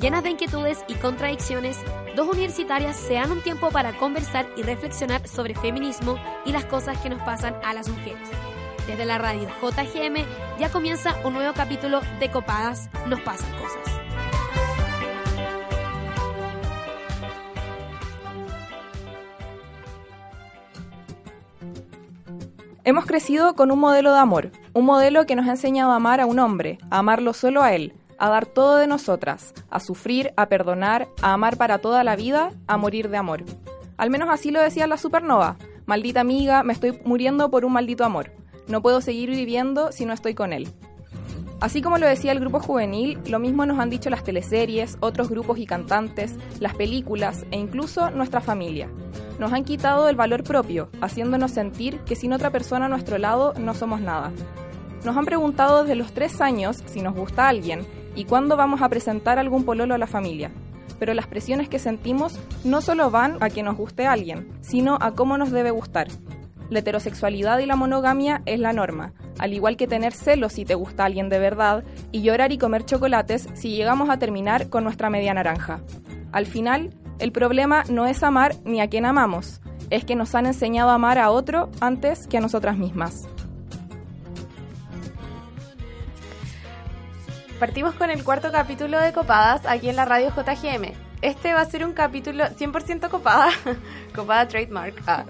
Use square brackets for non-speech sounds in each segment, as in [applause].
Llenas de inquietudes y contradicciones, dos universitarias se dan un tiempo para conversar y reflexionar sobre feminismo y las cosas que nos pasan a las mujeres. Desde la radio JGM ya comienza un nuevo capítulo de Copadas Nos Pasan Cosas. Hemos crecido con un modelo de amor, un modelo que nos ha enseñado a amar a un hombre, a amarlo solo a él, a dar todo de nosotras, a sufrir, a perdonar, a amar para toda la vida, a morir de amor. Al menos así lo decía la supernova. Maldita amiga, me estoy muriendo por un maldito amor. No puedo seguir viviendo si no estoy con él. Así como lo decía el grupo juvenil, lo mismo nos han dicho las teleseries, otros grupos y cantantes, las películas e incluso nuestra familia. Nos han quitado el valor propio, haciéndonos sentir que sin otra persona a nuestro lado no somos nada. Nos han preguntado desde los tres años si nos gusta alguien y cuándo vamos a presentar algún pololo a la familia. Pero las presiones que sentimos no solo van a que nos guste alguien, sino a cómo nos debe gustar. La heterosexualidad y la monogamia es la norma, al igual que tener celos si te gusta alguien de verdad y llorar y comer chocolates si llegamos a terminar con nuestra media naranja. Al final, el problema no es amar ni a quien amamos, es que nos han enseñado a amar a otro antes que a nosotras mismas. Partimos con el cuarto capítulo de Copadas aquí en la radio JGM. Este va a ser un capítulo 100% copada, [laughs] copada trademark, ah,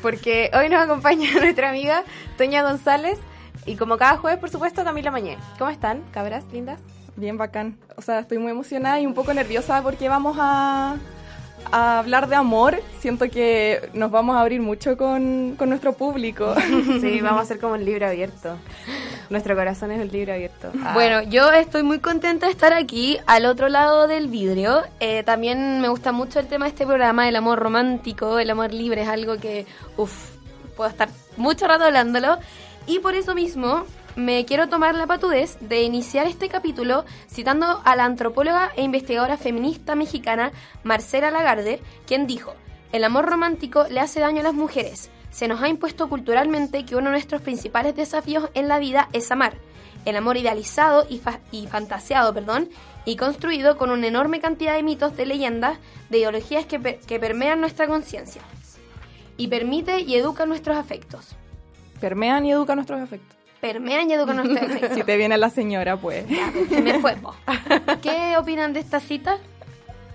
porque hoy nos acompaña [laughs] nuestra amiga Toña González y como cada jueves, por supuesto, Camila Mañé. ¿Cómo están, cabras lindas? Bien bacán. O sea, estoy muy emocionada y un poco nerviosa porque vamos a, a hablar de amor. Siento que nos vamos a abrir mucho con, con nuestro público. [laughs] Sí, vamos a ser como un libro abierto. Nuestro corazón es el libro abierto. Ah. Bueno, yo estoy muy contenta de estar aquí al otro lado del vidrio. Eh, también me gusta mucho el tema de este programa, el amor romántico, el amor libre, es algo que, uff, puedo estar mucho rato hablándolo. Y por eso mismo me quiero tomar la patudez de iniciar este capítulo citando a la antropóloga e investigadora feminista mexicana Marcela Lagarde, quien dijo, el amor romántico le hace daño a las mujeres. Se nos ha impuesto culturalmente que uno de nuestros principales desafíos en la vida es amar. El amor idealizado y, fa y fantaseado, perdón, y construido con una enorme cantidad de mitos, de leyendas, de ideologías que, per que permean nuestra conciencia. Y permite y educa nuestros afectos. Permean y educan nuestros afectos. Permean y educan nuestros [laughs] afectos. Si te viene la señora, pues. Ya, se me fue, po. ¿Qué opinan de esta cita?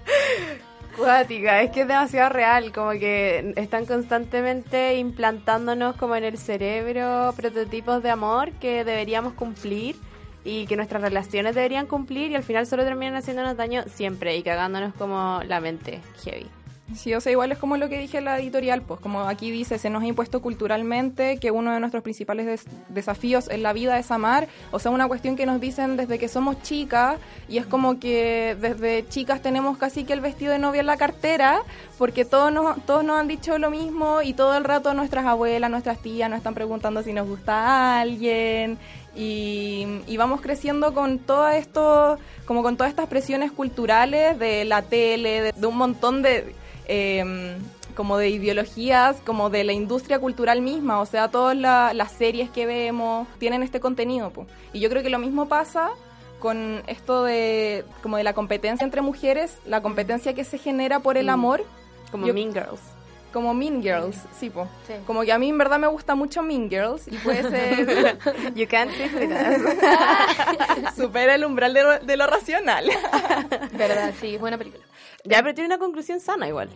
[laughs] Cuática, es que es demasiado real, como que están constantemente implantándonos como en el cerebro prototipos de amor que deberíamos cumplir y que nuestras relaciones deberían cumplir y al final solo terminan haciéndonos daño siempre y cagándonos como la mente heavy. Sí, o sea, igual es como lo que dije en la editorial, pues como aquí dice, se nos ha impuesto culturalmente que uno de nuestros principales des desafíos en la vida es amar, o sea, una cuestión que nos dicen desde que somos chicas y es como que desde chicas tenemos casi que el vestido de novia en la cartera, porque todos nos, todos nos han dicho lo mismo y todo el rato nuestras abuelas, nuestras tías nos están preguntando si nos gusta a alguien y, y, vamos creciendo con todo esto, como con todas estas presiones culturales de la tele, de, de un montón de eh, como de ideologías, como de la industria cultural misma, o sea, todas la, las series que vemos tienen este contenido. Po. Y yo creo que lo mismo pasa con esto de como de la competencia entre mujeres, la competencia que se genera por el Mm. amor, Como Yo- Mean Girls. Como Mean Girls, sí, po. Sí. Como que a mí en verdad me gusta mucho Mean Girls y puede ser [laughs] You can't live with us. supera el umbral de lo, de lo racional. [laughs] ¿Verdad? Sí, buena película. ya, pero tiene una conclusión sana igual.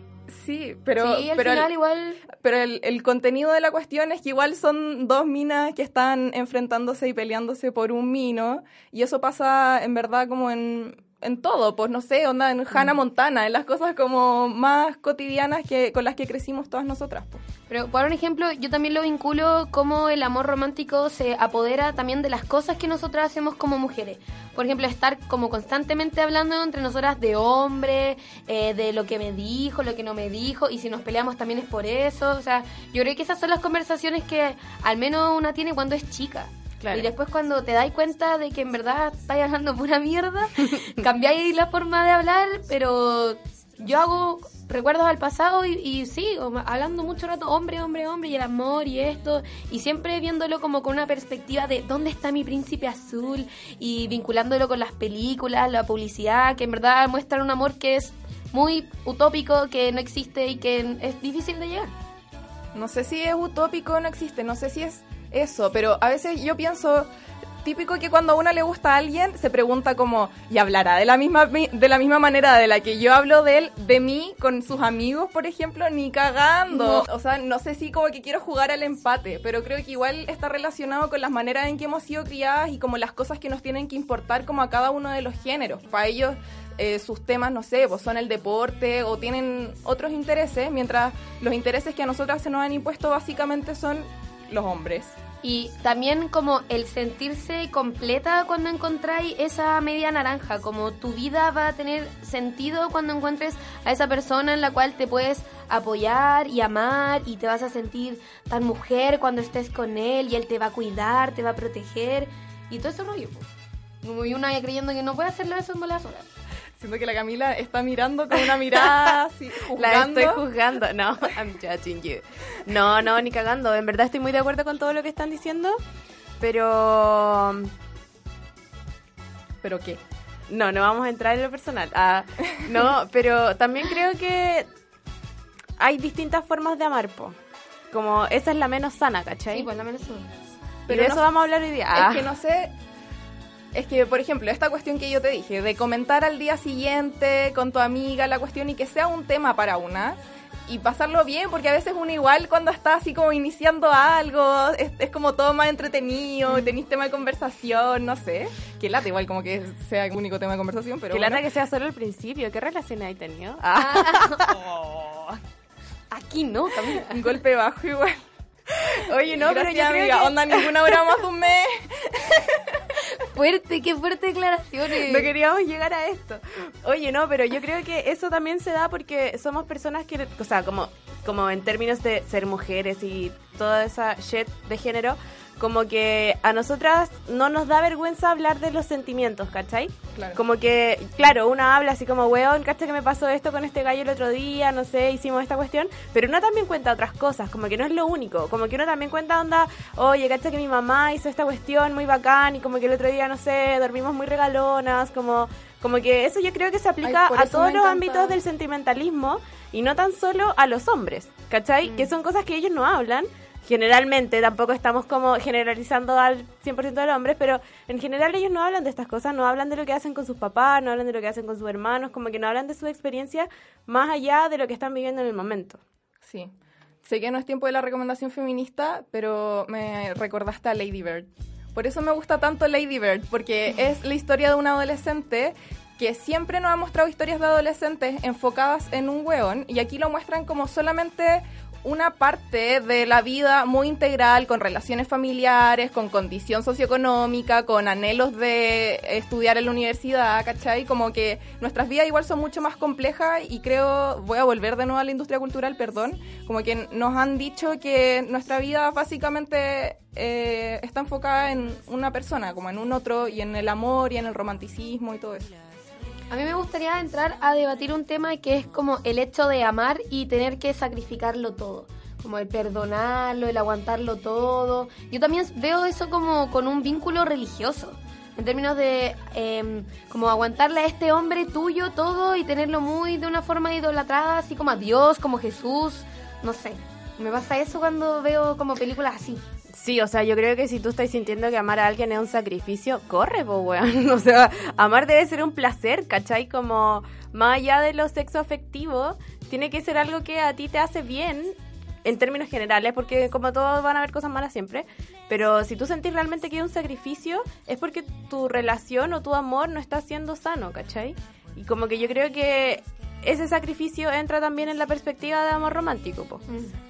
Sí, pero sí, al pero final el- igual... Pero el, el contenido de la cuestión es que igual son dos minas que están enfrentándose y peleándose por un mino. Y eso pasa en verdad como en, en todo, pues no sé, onda en Hannah Montana, en las cosas como más cotidianas que con las que crecimos todas nosotras. pues. Pero por un ejemplo, yo también lo vinculo como el amor romántico se apodera también de las cosas que nosotras hacemos como mujeres. Por ejemplo, estar como constantemente hablando entre nosotras de hombre, eh, de lo que me dijo, lo que no me dijo, y si nos peleamos también es por eso. O sea, yo creo que esas son las conversaciones que al menos una tiene cuando es chica. Claro. Y después cuando te das cuenta de que en verdad estáis hablando pura mierda, [laughs] cambiáis la forma de hablar, pero yo hago recuerdos al pasado y, y sí, hablando mucho rato, hombre, hombre, hombre, y el amor y esto, y siempre viéndolo como con una perspectiva de dónde está mi príncipe azul y vinculándolo con las películas, la publicidad, que en verdad muestran un amor que es muy utópico, que no existe y que es difícil de llegar. No sé si es utópico o no existe, no sé si es eso, pero a veces yo pienso, típico que cuando a una le gusta a alguien, se pregunta como, ¿y hablará de la misma, de la misma manera de la que yo hablo de él, de mí, con sus amigos, por ejemplo? Ni cagando. O sea, no sé si como que quiero jugar al empate, pero creo que igual está relacionado con las maneras en que hemos sido criadas y como las cosas que nos tienen que importar como a cada uno de los géneros. Para ellos eh, sus temas, no sé, pues son el deporte o tienen otros intereses, mientras los intereses que a nosotras se nos han impuesto básicamente son los hombres. Y también como el sentirse completa cuando encontráis esa media naranja, como tu vida va a tener sentido cuando encuentres a esa persona en la cual te puedes apoyar y amar y te vas a sentir tan mujer cuando estés con él y él te va a cuidar, te va a proteger y todo ese rollo. Como y una creyendo que no puede hacerlo eso en bolas sola. Siento que la Camila está mirando con una mirada [laughs] así, La juzgando. estoy juzgando. No, [laughs] I'm judging you. No, no, ni cagando. En verdad estoy muy de acuerdo con todo lo que están diciendo. Pero. ¿Pero qué? No, no vamos a entrar en lo personal. Ah, no, pero también creo que hay distintas formas de amar, po. Como esa es la menos sana, ¿cachai? Sí, pues la menos y pero de no eso vamos a hablar hoy día. Ah. Es que no sé. Es que, por ejemplo, esta cuestión que yo te dije, de comentar al día siguiente con tu amiga la cuestión y que sea un tema para una y pasarlo bien, porque a veces uno igual cuando está así como iniciando algo, es, es como todo más entretenido, Mm. tenéis tema de conversación, no sé. Que lata igual como que sea el único tema de conversación, pero que bueno. lata que sea solo el principio. ¿Qué relaciones hay tenido? Ah. [laughs] Aquí no, también. un golpe bajo igual. [laughs] Oye, no, pero yo Gracias, creo amiga. que- Onda ninguna hora más de un mes. [laughs] Fuerte, qué fuerte declaraciones. No queríamos llegar a esto. Oye, no, pero yo creo que eso también se da porque somos personas que, o sea, como, como en términos de ser mujeres y toda esa shit de género, como que a nosotras no nos da vergüenza hablar de los sentimientos, ¿cachai? Claro. Como que, claro, una habla así como, weón, ¿cachai que me pasó esto con este gallo el otro día? No sé, hicimos esta cuestión. Pero uno también cuenta otras cosas, como que no es lo único. Como que uno también cuenta onda, oye, ¿cachai que mi mamá hizo esta cuestión muy bacán? Y como que el otro día, no sé, dormimos muy regalonas, como... Como que eso yo creo que se aplica Ay, a todos los ámbitos del sentimentalismo y no tan solo a los hombres, ¿cachai? Mm. Que son cosas que ellos no hablan. Generalmente, tampoco estamos como generalizando al 100% de los hombres, pero en general ellos no hablan de estas cosas, no hablan de lo que hacen con sus papás, no hablan de lo que hacen con sus hermanos, como que no hablan de su experiencia más allá de lo que están viviendo en el momento. Sí. Sé que no es tiempo de la recomendación feminista, pero me recordaste a Lady Bird. Por eso me gusta tanto Lady Bird, porque es la historia de un adolescente que siempre nos ha mostrado historias de adolescentes enfocadas en un hueón, y aquí lo muestran como solamente una parte de la vida muy integral, con relaciones familiares, con condición socioeconómica, con anhelos de estudiar en la universidad, ¿cachai? Como que nuestras vidas igual son mucho más complejas y creo, voy a volver de nuevo a la industria cultural, perdón, como que nos han dicho que nuestra vida básicamente eh, está enfocada en una persona, como en un otro, y en el amor y en el romanticismo y todo eso. A mí me gustaría entrar a debatir un tema que es como el hecho de amar y tener que sacrificarlo todo. Como el perdonarlo, el aguantarlo todo. Yo también veo eso como con un vínculo religioso. En términos de em, como aguantarle a este hombre tuyo todo y tenerlo muy de una forma idolatrada, así como a Dios, como Jesús. No sé. Me pasa eso cuando veo como películas así. Sí, o sea, yo creo que si tú estás sintiendo que amar a alguien es un sacrificio, corre, po, weón. [laughs] O sea, amar debe ser un placer, ¿cachai? Como más allá de lo sexo afectivo, tiene que ser algo que a ti te hace bien en términos generales, porque como todos van a haber cosas malas siempre, pero si tú sentís realmente que es un sacrificio, es porque tu relación o tu amor no está siendo sano, ¿cachai? Y como que yo creo que ese sacrificio entra también en la perspectiva de amor romántico, po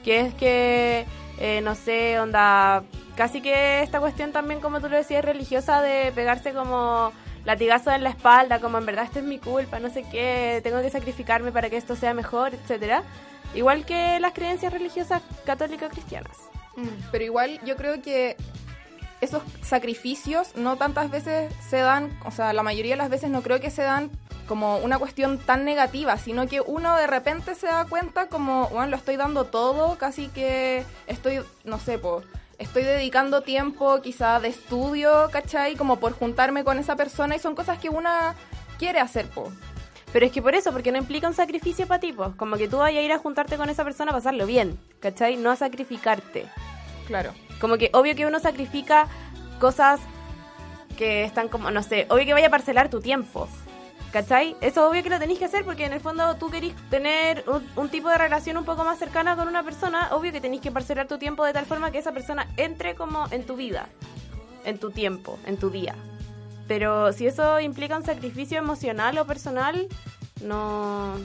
que es que, eh, no sé, onda, casi que esta cuestión también, como tú lo decías, religiosa de pegarse como latigazo en la espalda, como en verdad esto es mi culpa, no sé qué, tengo que sacrificarme para que esto sea mejor, etcétera. Igual que las creencias religiosas católicas cristianas. Pero igual yo creo que esos sacrificios no tantas veces se dan, o sea, la mayoría de las veces no creo que se dan como una cuestión tan negativa, sino que uno de repente se da cuenta como, bueno, lo estoy dando todo, casi que estoy, no sé, pues estoy dedicando tiempo quizá de estudio, ¿cachai? Como por juntarme con esa persona y son cosas que una quiere hacer, po. Pero es que por eso, porque no implica un sacrificio para ti, pues. Como que tú vayas a ir a juntarte con esa persona a pasarlo bien, ¿cachai? No a sacrificarte. Claro. Como que obvio que uno sacrifica cosas que están como, no sé, obvio que vaya a parcelar tu tiempo. ¿Cachai? Eso obvio que lo tenéis que hacer porque en el fondo tú querís tener un, un tipo de relación un poco más cercana con una persona, obvio que tenéis que parcelar tu tiempo de tal forma que esa persona entre como en tu vida, en tu tiempo, en tu día. Pero si eso implica un sacrificio emocional o personal, no...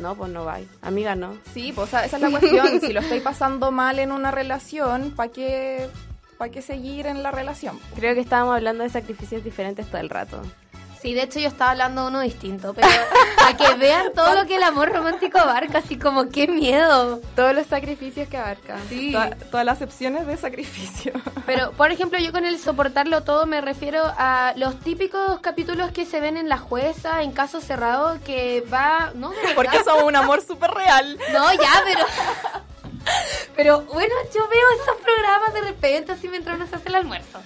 No, pues no va. Amiga, no. Sí, pues esa es la cuestión. si lo estoy pasando mal en una relación, ¿para qué, ¿para qué seguir en la relación? Creo que estábamos hablando de sacrificios diferentes todo el rato. Sí, de hecho yo estaba hablando de uno distinto, pero para que vean todo lo que el amor romántico abarca, así como qué miedo. Todos los sacrificios que abarca. Sí. Toda- todas las opciones de sacrificio. Pero, por ejemplo, yo con el soportarlo todo me refiero a los típicos capítulos que se ven en La Jueza, en Caso Cerrado, que va... No. [laughs] Porque somos un amor súper real. No, ya, pero... Pero bueno, yo veo esos programas de repente así mientras uno se hace el almuerzo.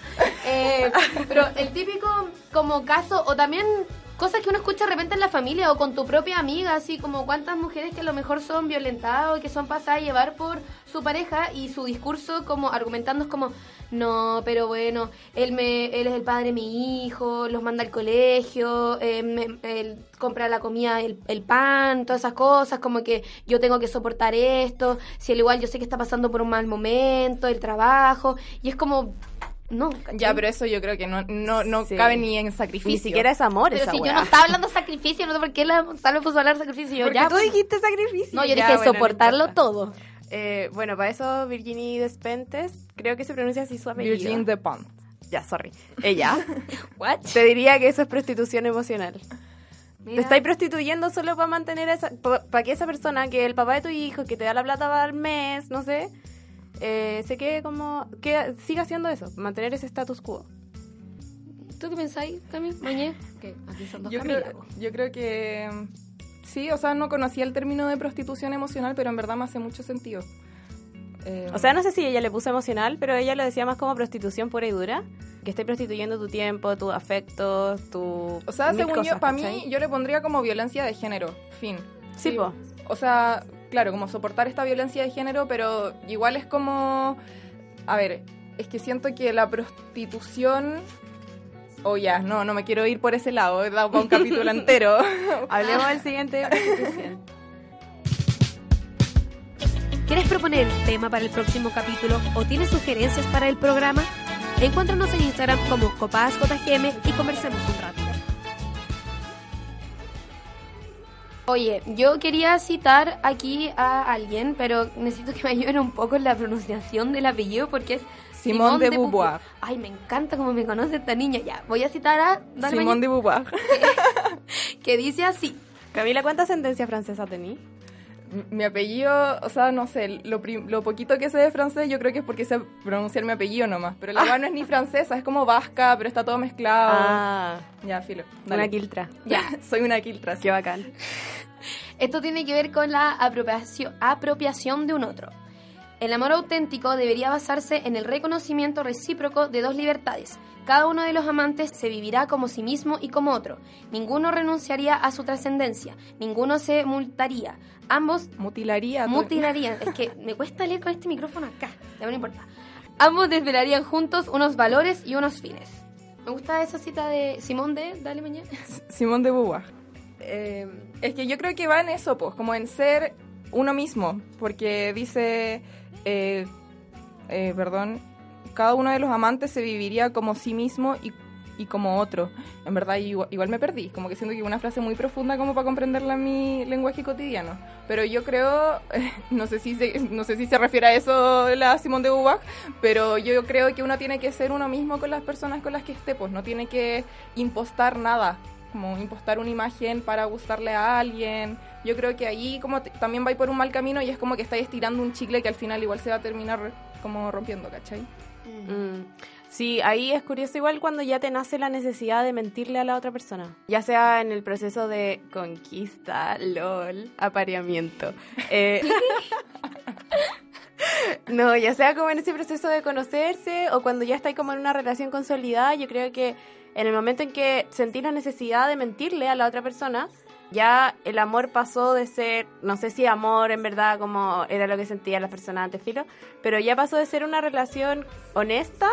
Eh, pero el típico como caso, o también cosas que uno escucha de repente en la familia o con tu propia amiga, así como cuántas mujeres que a lo mejor son violentadas o que son pasadas a llevar por su pareja y su discurso como argumentando es como, no, pero bueno, él, me, él es el padre de mi hijo, los manda al colegio, eh, me- él compra la comida, el, el pan, todas esas cosas, como que yo tengo que soportar esto, si al igual yo sé que está pasando por un mal momento, el trabajo, y es como, no, ¿cachai? Ya, pero eso yo creo que no, no, no Sí. cabe ni en sacrificio. Ni siquiera es amor Pero esa si yo no estaba hablando de sacrificio, no sé por qué la me puso a hablar de sacrificio. Yo, Porque ya, tú pues. dijiste sacrificio. No, yo Ya, dije bueno, soportarlo todo. Eh, bueno, para eso Virginie Despentes, creo que se pronuncia así su apellido. Virgin de Pont. Ya, sorry. Ella. [laughs] What? Te diría que eso es prostitución emocional. Te Mira. estáis prostituyendo solo para mantener a esa. Para que esa persona, que el papá de tu hijo, que te da la plata al mes, no sé, eh, se quede como. Que siga haciendo eso, mantener ese status quo. ¿Tú qué pensáis, Cami? Mañé. Que aquí son dos Yo creo, yo creo que sí, o sea, no conocía el término de prostitución emocional, pero en verdad me hace mucho sentido. Eh, O sea, no sé si ella le puso emocional, pero ella lo decía más como prostitución pura y dura. Que estés prostituyendo tu tiempo, tus afectos, tu. o sea, según yo, cosas, para mí, yo le pondría como violencia de género, fin. Sí, po. O sea, claro, como soportar esta violencia de género, pero igual es como, a ver, es que siento que la prostitución, o ya, no, no me quiero ir por ese lado, he dado para un capítulo [laughs] entero. Hablemos del siguiente. ¿Quieres proponer el tema para el próximo capítulo o tienes sugerencias para el programa? Encuéntranos en Instagram como copadasjm y conversemos un rato. Oye, yo quería citar aquí a alguien, pero necesito que me ayuden un poco en la pronunciación del apellido porque es Simone de Beauvoir. Beauvoir. Ay, me encanta cómo me conoce esta niña. Ya, voy a citar a Dale Simón de Beauvoir. que dice así. Camila, ¿cuánta sentencia francesa tení? Mi apellido, o sea, no sé, lo, lo poquito que sé de francés yo creo que es porque sé pronunciar mi apellido nomás. Pero la [laughs] verdad no es ni francesa, es como vasca, pero está todo mezclado. Ah, Ya, filo. una quiltra. [laughs] Ya, Soy una quiltra. sí. Qué bacán. [laughs] Esto tiene que ver con la apropiación, apropiación de un otro. El amor auténtico debería basarse en el reconocimiento recíproco de dos libertades. Cada uno de los amantes se vivirá como sí mismo y como otro. Ninguno renunciaría a su trascendencia. Ninguno se multaría. Ambos Mutilaría. mutilarían. Es que me cuesta leer con este micrófono acá. Ya no importa. Ambos desvelarían juntos unos valores y unos fines. Me gusta esa cita de Simón de Dale Mañana. [laughs] Simón de Beauvoir. Eh, es que yo creo que va en eso, pues, como en ser uno mismo, porque dice, eh, eh, perdón, cada uno de los amantes se viviría como sí mismo y, y como otro. En verdad, igual, me perdí, como que siento que una frase muy profunda como para comprenderla en mi lenguaje cotidiano. Pero yo creo, [laughs] no sé si se, no sé si se refiere a eso la Simón de Beauvoir, pero yo creo que uno tiene que ser uno mismo con las personas con las que esté, pues no tiene que impostar nada como impostar una imagen para gustarle a alguien. Yo creo que ahí como también va por un mal camino y es como que estáis estirando un chicle que al final igual se va a terminar como rompiendo, ¿cachai? Mm. Sí, ahí es curioso igual cuando ya te nace la necesidad de mentirle a la otra persona. Ya sea en el proceso de conquista, lol, apareamiento. Eh, [laughs] no, ya sea como en ese proceso de conocerse o cuando ya estáis como en una relación consolidada, yo creo que en el momento en que sentís la necesidad de mentirle a la otra persona, ya el amor pasó de ser, no sé si amor en verdad como era lo que sentían las personas antes, filo, pero ya pasó de ser una relación honesta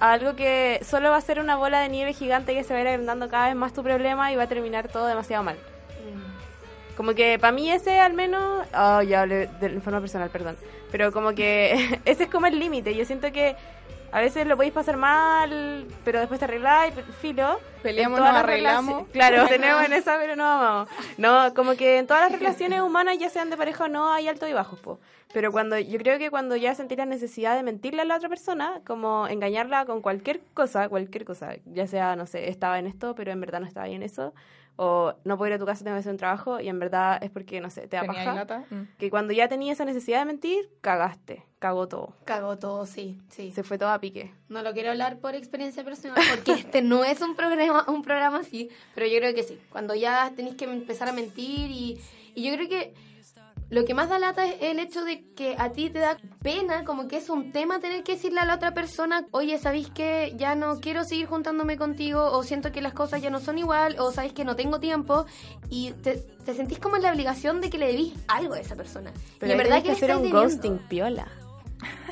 a algo que solo va a ser una bola de nieve gigante que se va a ir agrandando cada vez más tu problema y va a terminar todo demasiado mal. Como que para mí ese al menos, oh, ya hablé de forma personal, perdón, pero como que [laughs] ese es como el límite. Yo siento que a veces lo podéis pasar mal, pero después te arregláis, filo. Peleamos, nos arreglamos. Claro, [laughs] tenemos en esa, pero no amamos. No, como que en todas las relaciones humanas, ya sean de pareja o no, hay altos y bajos, po. Pero cuando, yo creo que cuando ya sentís la necesidad de mentirle a la otra persona, como engañarla con cualquier cosa, cualquier cosa, ya sea, no sé, estaba en esto, pero en verdad no estaba en eso, o no puedo ir a tu casa, tengo que hacer un trabajo, y en verdad es porque, no sé, te da paja. Mm. Que cuando ya tenía esa necesidad de mentir, cagaste, cagó todo. Cagó todo, sí, sí. Se fue todo a pique. No lo quiero hablar por experiencia personal, porque este no es un programa, un programa así, pero yo creo que sí. Cuando ya tenéis que empezar a mentir y, y yo creo que lo que más da lata es el hecho de que a ti te da pena, como que es un tema tener que decirle a la otra persona, oye, ¿sabéis que ya no quiero seguir juntándome contigo? O siento que las cosas ya no son igual, o sabéis que no tengo tiempo, y te, te sentís como en la obligación de que le debís algo a esa persona. Pero y en verdad que hacer un ghosting piola.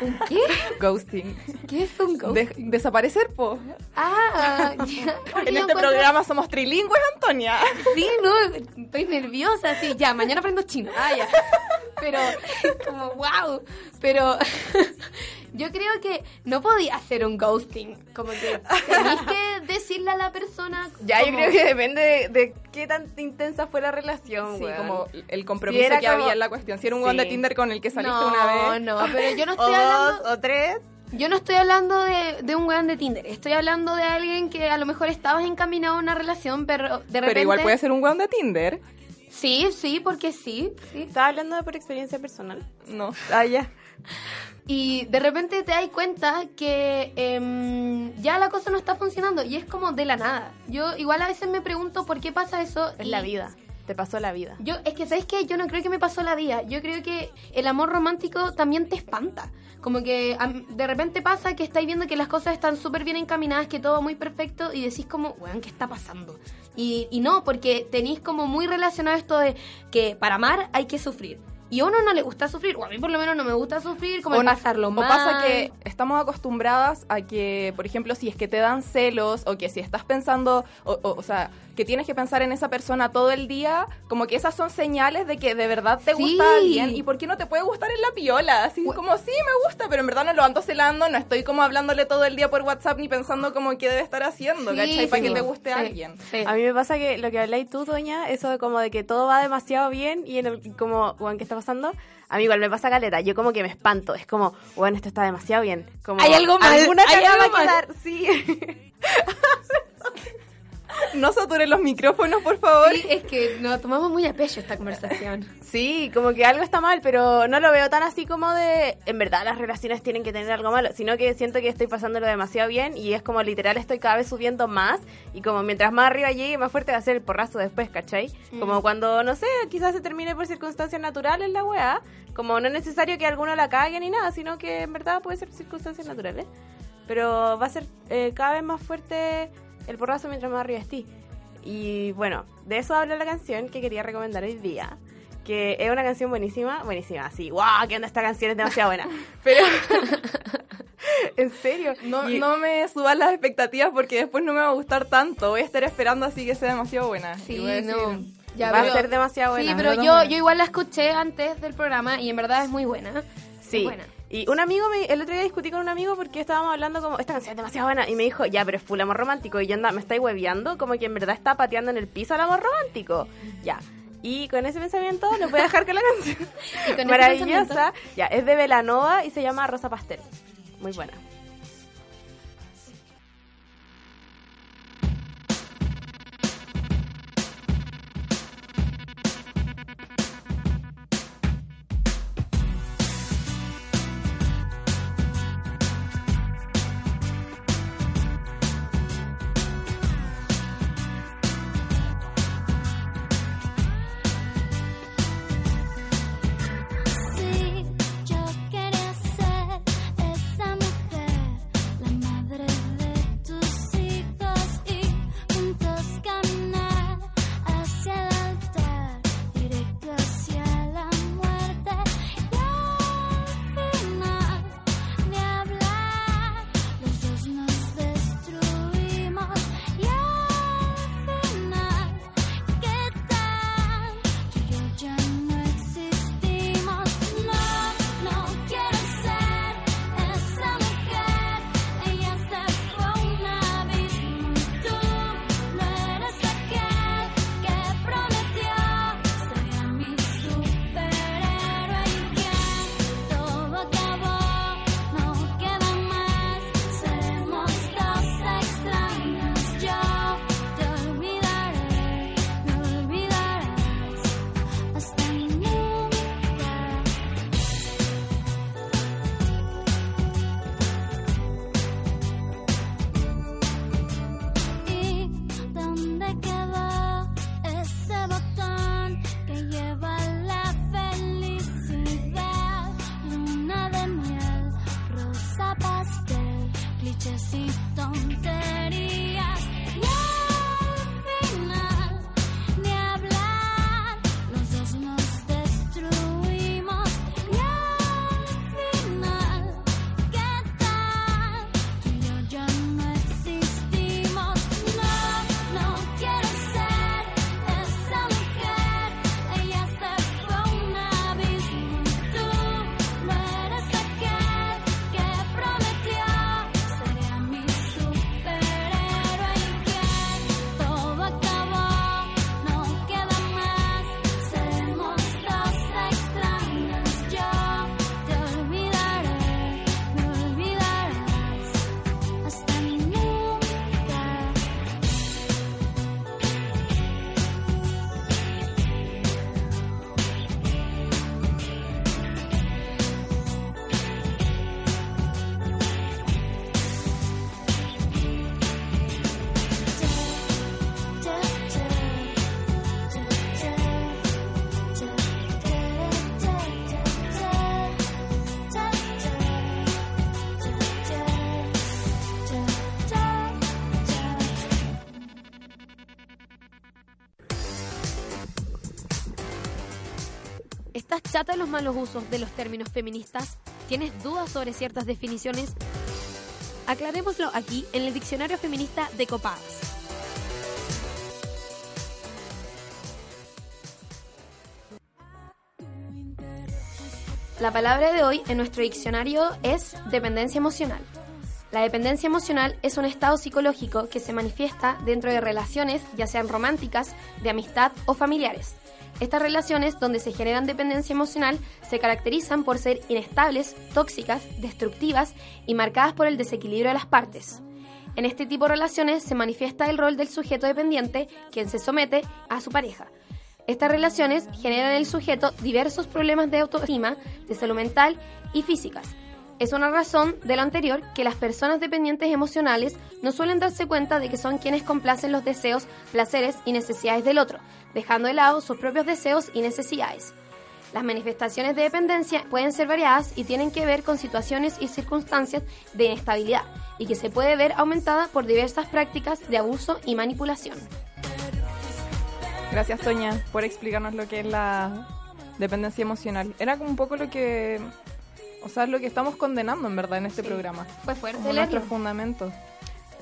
¿Un qué? Ghosting. ¿Qué es un ghosting? De- desaparecer, po. Ah, [laughs] ya. En este programa somos trilingües, Antonia. Sí, no, estoy nerviosa, sí, ya, mañana aprendo chino. Ah, ya. Pero, como, wow. Pero, yo creo que no podía hacer un ghosting. Como que tenéis que decirle a la persona. Ya, yo creo que depende de, de qué tan intensa fue la relación, Sí, weón. como el compromiso que como- había en la cuestión. Si era un weón de Sí. Tinder con el que saliste no, una vez. No, pero yo no [laughs] O estoy dos, hablando. o tres. Yo no estoy hablando de, de un weón de Tinder. Estoy hablando de alguien que a lo mejor estabas encaminado a una relación, pero de repente. Pero igual puede ser un weón de Tinder. Sí, sí, porque sí. sí. Estaba hablando de por experiencia personal. No. Ah, ya. [laughs] Y de repente te das cuenta que em, ya la cosa no está funcionando y es como de la nada. Yo igual a veces me pregunto por qué pasa eso. Es y la vida. Te pasó la vida. Yo, es que, ¿sabes qué? Yo no creo que me pasó la vida. Yo creo que el amor romántico también te espanta. Como que de repente pasa que estáis viendo que las cosas están súper bien encaminadas, que todo va muy perfecto y decís como, weón, ¿qué está pasando? Y, y no, porque tenéis como muy relacionado esto de que para amar hay que sufrir. Y a uno no le gusta sufrir, o a mí por lo menos no me gusta sufrir, como O el no- pasarlo o mal. pasa que estamos acostumbradas a que, por ejemplo, si es que te dan celos o que si estás pensando, o, o, o sea, que tienes que pensar en esa persona todo el día, como que esas son señales de que de verdad te Sí. gusta alguien y por qué no te puede gustar en la piola. Así como, sí, me gusta, pero en verdad no lo ando celando, no estoy como hablándole todo el día por WhatsApp ni pensando como qué debe estar haciendo, Sí, ¿cachai? Para sí, que te guste a alguien. sí. A mí me pasa que lo que habláis tú, Doña, eso de como de que todo va demasiado bien y en el, como, weón, ¿qué está pasando? A mí igual me pasa caleta, yo como que me espanto, es como, bueno, esto está demasiado bien. Como, Hay algo mal, Alguna hay algo quedar, sí. [laughs] [laughs] No saturen los micrófonos, por favor. Sí, es que nos tomamos muy a pecho esta conversación. [laughs] Sí, como que algo está mal, pero no lo veo tan así como de, en verdad las relaciones tienen que tener algo malo, sino que siento que estoy pasándolo demasiado bien y es como literal estoy cada vez subiendo más y como mientras más arriba llegue, más fuerte va a ser el porrazo después, ¿cachai? Como cuando, no sé, quizás se termine por circunstancias naturales la weá, como no es necesario que alguno la cague ni nada, sino que en verdad puede ser circunstancias naturales, pero va a ser eh, cada vez más fuerte el porrazo mientras más arriba esté. Y bueno, de eso habla la canción que quería recomendar hoy día. Que es una canción buenísima, buenísima, así, guau, que onda esta canción es demasiado buena. [laughs] Pero, [laughs] en serio, No, Y- no me suban las expectativas porque después no me va a gustar tanto. Voy a estar esperando así que sea demasiado buena. Sí, Y voy a decir, no. Ya, va pero- a ser demasiado buena. Sí, pero yo, yo igual la escuché antes del programa y en verdad es muy buena. Sí. Es buena. Y un amigo, me, el otro día discutí con un amigo porque estábamos hablando como, esta canción es demasiado buena. Y me dijo, ya, pero es full amor romántico. Y yo anda, me estáis hueveando, como que en verdad está pateando en el piso al amor romántico. Ya. Y con ese pensamiento les voy a dejar con la canción. [laughs] Y con ese [laughs] Maravillosa. Ya, es de Velanova y se llama Rosa Pastel. Muy buena. Chata de los malos usos de los términos feministas? ¿Tienes dudas sobre ciertas definiciones? Aclarémoslo aquí en el Diccionario Feminista de Copadas. La palabra de hoy en nuestro diccionario es dependencia emocional. La dependencia emocional es un estado psicológico que se manifiesta dentro de relaciones, ya sean románticas, de amistad o familiares. Estas relaciones, donde se generan dependencia emocional, se caracterizan por ser inestables, tóxicas, destructivas y marcadas por el desequilibrio de las partes. En este tipo de relaciones se manifiesta el rol del sujeto dependiente, quien se somete a su pareja. Estas relaciones generan en el sujeto diversos problemas de autoestima, de salud mental y físicas. Es una razón de lo anterior que las personas dependientes emocionales no suelen darse cuenta de que son quienes complacen los deseos, placeres y necesidades del otro, dejando de lado sus propios deseos y necesidades. Las manifestaciones de dependencia pueden ser variadas y tienen que ver con situaciones y circunstancias de inestabilidad y que se puede ver aumentada por diversas prácticas de abuso y manipulación. Gracias, Toña, por explicarnos lo que es la dependencia emocional. Era como un poco lo que, o sea, lo que estamos condenando en verdad en este programa. Fue fuerte como nuestros fundamentos.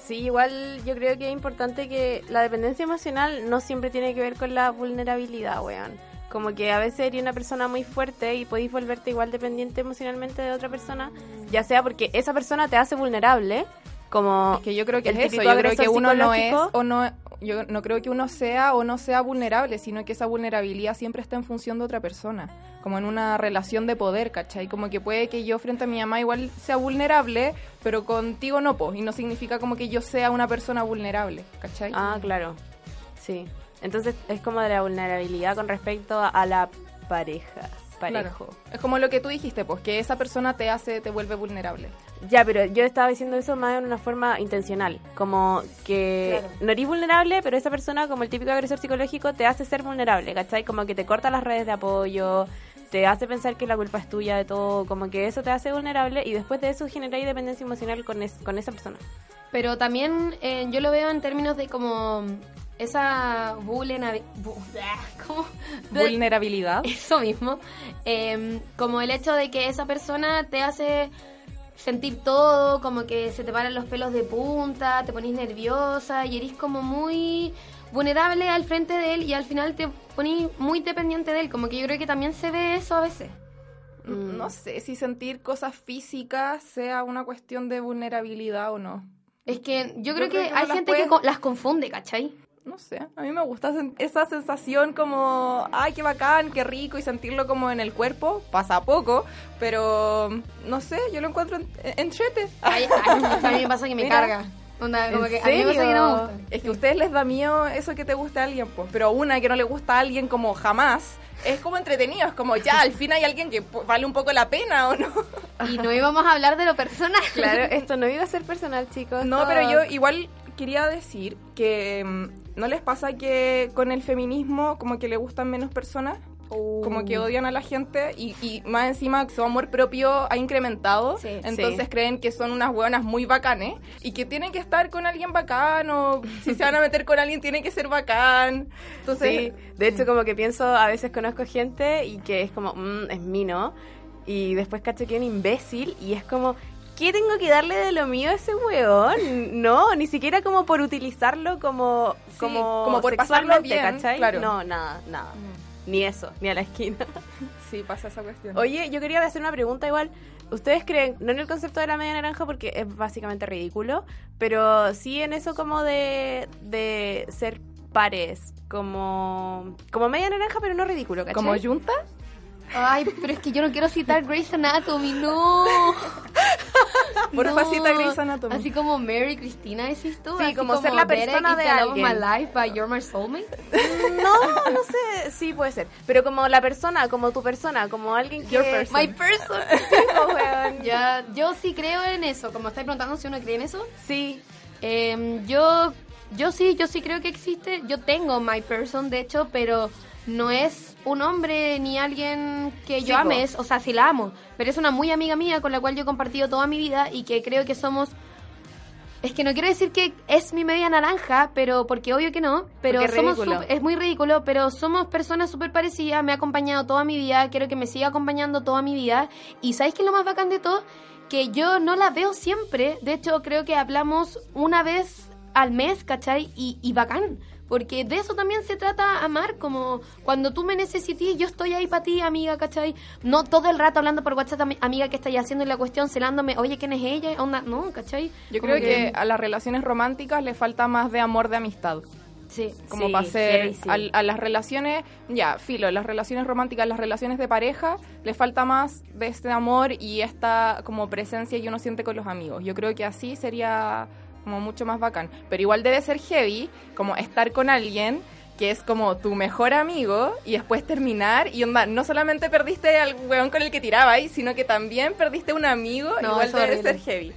Sí, igual yo creo que es importante que la dependencia emocional no siempre tiene que ver con la vulnerabilidad, weón. Como que a veces eres una persona muy fuerte y podéis volverte igual dependiente emocionalmente de otra persona, ya sea porque esa persona te hace vulnerable, como Es que yo creo que el es eso, yo creo que uno no es o no yo no creo que uno sea o no sea vulnerable, sino que esa vulnerabilidad siempre está en función de otra persona, como en una relación de poder, ¿cachai? Como que puede que yo frente a mi mamá igual sea vulnerable, pero contigo no, pues, y no significa como que yo sea una persona vulnerable, ¿cachai? Ah, claro. Sí. Entonces es como de la vulnerabilidad con respecto a la pareja. Claro. Parejo. Es como lo que tú dijiste, pues, que esa persona te hace, te vuelve vulnerable. Ya, pero yo estaba diciendo eso más en una forma intencional. Como que Claro. no eres vulnerable, pero esa persona, como el típico agresor psicológico, te hace ser vulnerable, ¿cachai? Como que te corta las redes de apoyo, te hace pensar que la culpa es tuya de todo, como que eso te hace vulnerable y después de eso generáis dependencia emocional con, es- con esa persona. Pero también eh, yo lo veo en términos de como esa [laughs] vulnerabilidad. ¿Cómo? [laughs] Vulnerabilidad. Eso mismo. Eh, como el hecho de que esa persona te hace sentir todo, como que se te paran los pelos de punta, te ponís nerviosa y eres como muy vulnerable al frente de él y al final te ponís muy dependiente de él. Como que yo creo que también se ve eso a veces. Mm. No sé si sentir cosas físicas sea una cuestión de vulnerabilidad o no. Es que yo Yo creo, creo que que hay gente que puedes- co- las confunde, ¿cachai? No sé, a mí me gusta esa sensación como, ay, qué bacán, qué rico, y sentirlo como en el cuerpo, pasa poco, pero no sé, yo lo encuentro en- entrete. Ay, ay, a mí me pasa que me [laughs] Mira. carga. Onda, como ¿En que a mí me pasa que no me. Es que a ustedes les da miedo eso que te gusta a alguien, pues, pero una que no le gusta a alguien como jamás, es como entretenido, es como, ya, al fin hay alguien que vale un poco la pena, ¿o no? Y no íbamos a hablar de lo personal. Claro, [laughs] esto no iba a ser personal, chicos. No, esto- pero yo igual quería decir que mm, ¿no les pasa que con el feminismo como que le gustan menos personas? Como que odian a la gente y, y más encima su amor propio ha incrementado. Sí, entonces sí. creen que son unas hueonas muy bacanes y que tienen que estar con alguien bacán o si se van a meter con alguien tiene que ser bacán. Entonces, Sí, de hecho como que pienso, a veces conozco gente y que es como, "Mm, es mí, ¿no? Y después cacho que es un imbécil y es como, ¿qué tengo que darle de lo mío a ese weón? [laughs] No, ni siquiera como por utilizarlo como, Sí, como, como por pasarlo sexualmente, bien, ¿cachai? claro. No, nada, nada. Ni eso, ni a la esquina. [laughs] sí, pasa esa cuestión. Oye, yo quería hacer una pregunta igual. ¿Ustedes creen, no en el concepto de la media naranja porque es básicamente ridículo, pero sí en eso como de, de ser pares, como, como media naranja pero no ridículo, ¿cachai? ¿Como yunta? Ay, pero es que yo no quiero citar Grey's Anatomy, no. Porfa, No. cita Grey's Anatomy. Así como Mary Cristina decís tú. Sí, así como ser la persona de alguien. my life by You're My Soulmate. No, no sé, sí puede ser. Pero como la persona, como tu persona, como alguien que... Your person. My person. Sí, [laughs] weón. ya, yo sí creo en eso. Como estáis preguntando si uno cree en eso. Sí, Eh, yo, yo sí, yo sí creo que existe. Yo tengo my person, de hecho, pero no es un hombre ni alguien que Sí, yo ame. es- o sea, sí la amo, pero es una muy amiga mía con la cual yo he compartido toda mi vida y que creo que somos Es que no quiero decir que es mi media naranja, pero porque obvio que no, pero es somos es muy ridículo, pero somos personas súper parecidas, me ha acompañado toda mi vida, quiero que me siga acompañando toda mi vida. Y ¿sabéis qué es lo más bacán de todo? Que yo no la veo siempre, de hecho creo que hablamos una vez al mes, ¿cachai? Y, y bacán. Porque de eso también se trata amar, como cuando tú me necesites, yo estoy ahí para ti, amiga, ¿cachai? No todo el rato hablando por WhatsApp, ami- amiga, que estáis haciendo y la cuestión, celándome, oye, ¿quién es ella? Onda, no, ¿cachai? Yo Como creo que a las relaciones románticas le falta más de amor de amistad. Sí. Como Sí, para ser heavy, sí. al- a, las relaciones, ya, filo, las relaciones románticas, las relaciones de pareja, le falta más de este amor y esta como presencia que uno siente con los amigos. Yo creo que así sería como mucho más bacán. Pero igual debe ser heavy, como estar con alguien que es como tu mejor amigo y después terminar y onda, no solamente perdiste al weón con el que tirabais, sino que también perdiste un amigo, No, igual debe horrible. ser heavy.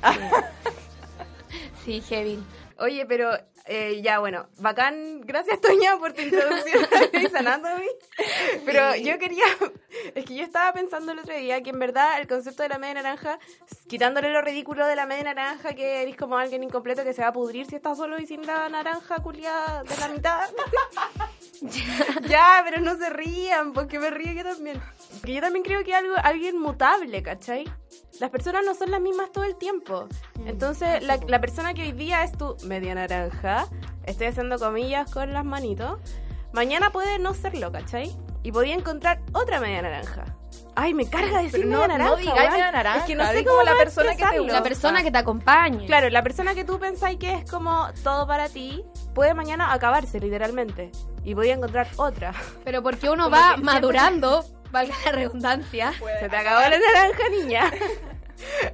Sí, [laughs] heavy. Oye, pero eh, ya, bueno, bacán. Gracias, Toña, por tu introducción [laughs] a Grey's Anatomy. Pero yo quería. Es que yo estaba pensando el otro día que en verdad el concepto de la media naranja, quitándole lo ridículo de la media naranja, que eres como alguien incompleto que se va a pudrir si está solo y sin la naranja culiada de la mitad. [laughs] ya, pero no se rían, porque me río yo también. Porque yo también creo que algo, alguien mutable, ¿cachai? Las personas no son las mismas todo el tiempo. Entonces, la, la persona que hoy día es tu media naranja, estoy haciendo comillas con las manitos, mañana puede no serlo, ¿cachai? Y podía encontrar otra media naranja. Ay, me carga decir no- media no naranja. digáis weón. media naranja, Es que no sé cómo la persona que te. La persona que te acompañe. Claro, la persona que tú pensáis que es como todo para ti, puede mañana acabarse, literalmente. Y podía encontrar otra. Pero porque uno Como va siempre- madurando, valga la redundancia. [laughs] Se te acabó la naranja, niña. [laughs]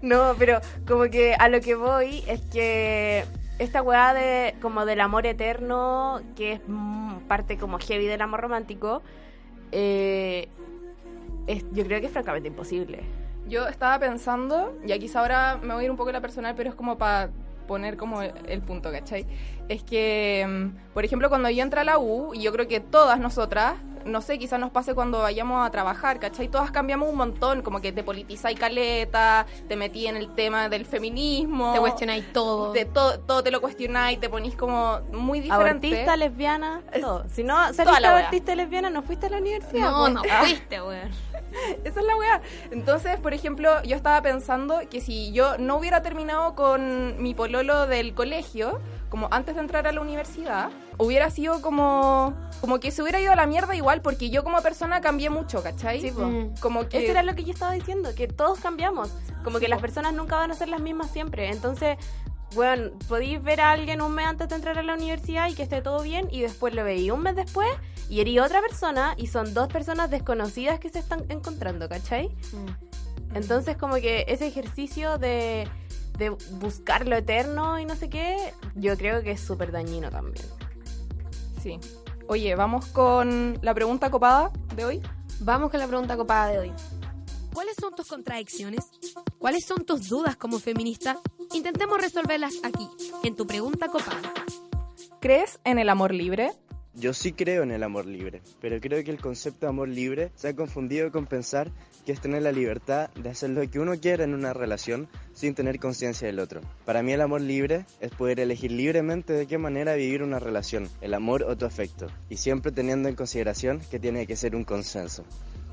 No, pero como que a lo que voy es que esta weá de como del amor eterno, que es mm, parte como heavy del amor romántico, eh, es, yo creo que es francamente imposible. Yo estaba pensando, y quizá ahora me voy a ir un poco a la personal, pero es como para poner como el, punto, ¿cachai? Es que, mm, por ejemplo, cuando yo entré a la U, y yo creo que todas nosotras, no sé, quizás nos pase cuando vayamos a trabajar, ¿cachai? Todas cambiamos un montón, como que te politizáis caleta, te metí en el tema del feminismo. Te cuestionáis todo. de todo, todo te lo cuestionáis, te ponís como muy diferente. Abortista, lesbiana, todo. Si no toda saliste abortista y lesbiana, no fuiste a la universidad. No, pues. no fuiste, weón. [laughs] Esa es la weá. Entonces, por ejemplo, yo estaba pensando que si yo no hubiera terminado con mi pololo del colegio, como antes de entrar a la universidad, hubiera sido como, como que se hubiera ido a la mierda igual, porque yo como persona cambié mucho, ¿cachai? Sí. Mm. Como que... Eso era lo que yo estaba diciendo, que todos cambiamos. Como que las personas nunca van a ser las mismas siempre. Entonces, bueno, podéis ver a alguien un mes antes de entrar a la universidad y que esté todo bien, y después lo veí un mes después y herí otra persona, y son dos personas desconocidas que se están encontrando, ¿cachai? Mm. Entonces, como que ese ejercicio de, de buscar lo eterno y no sé qué, yo creo que es súper dañino también. Sí. Oye, vamos con la pregunta copada de hoy. Vamos con la pregunta copada de hoy. ¿Cuáles son tus contradicciones? ¿Cuáles son tus dudas como feminista? Intentemos resolverlas aquí, en tu pregunta copada. ¿Crees en el amor libre? Yo sí creo en el amor libre, pero creo que el concepto de amor libre se ha confundido con pensar que es tener la libertad de hacer lo que uno quiera en una relación sin tener conciencia del otro. Para mí el amor libre es poder elegir libremente de qué manera vivir una relación, el amor o tu afecto, y siempre teniendo en consideración que tiene que ser un consenso.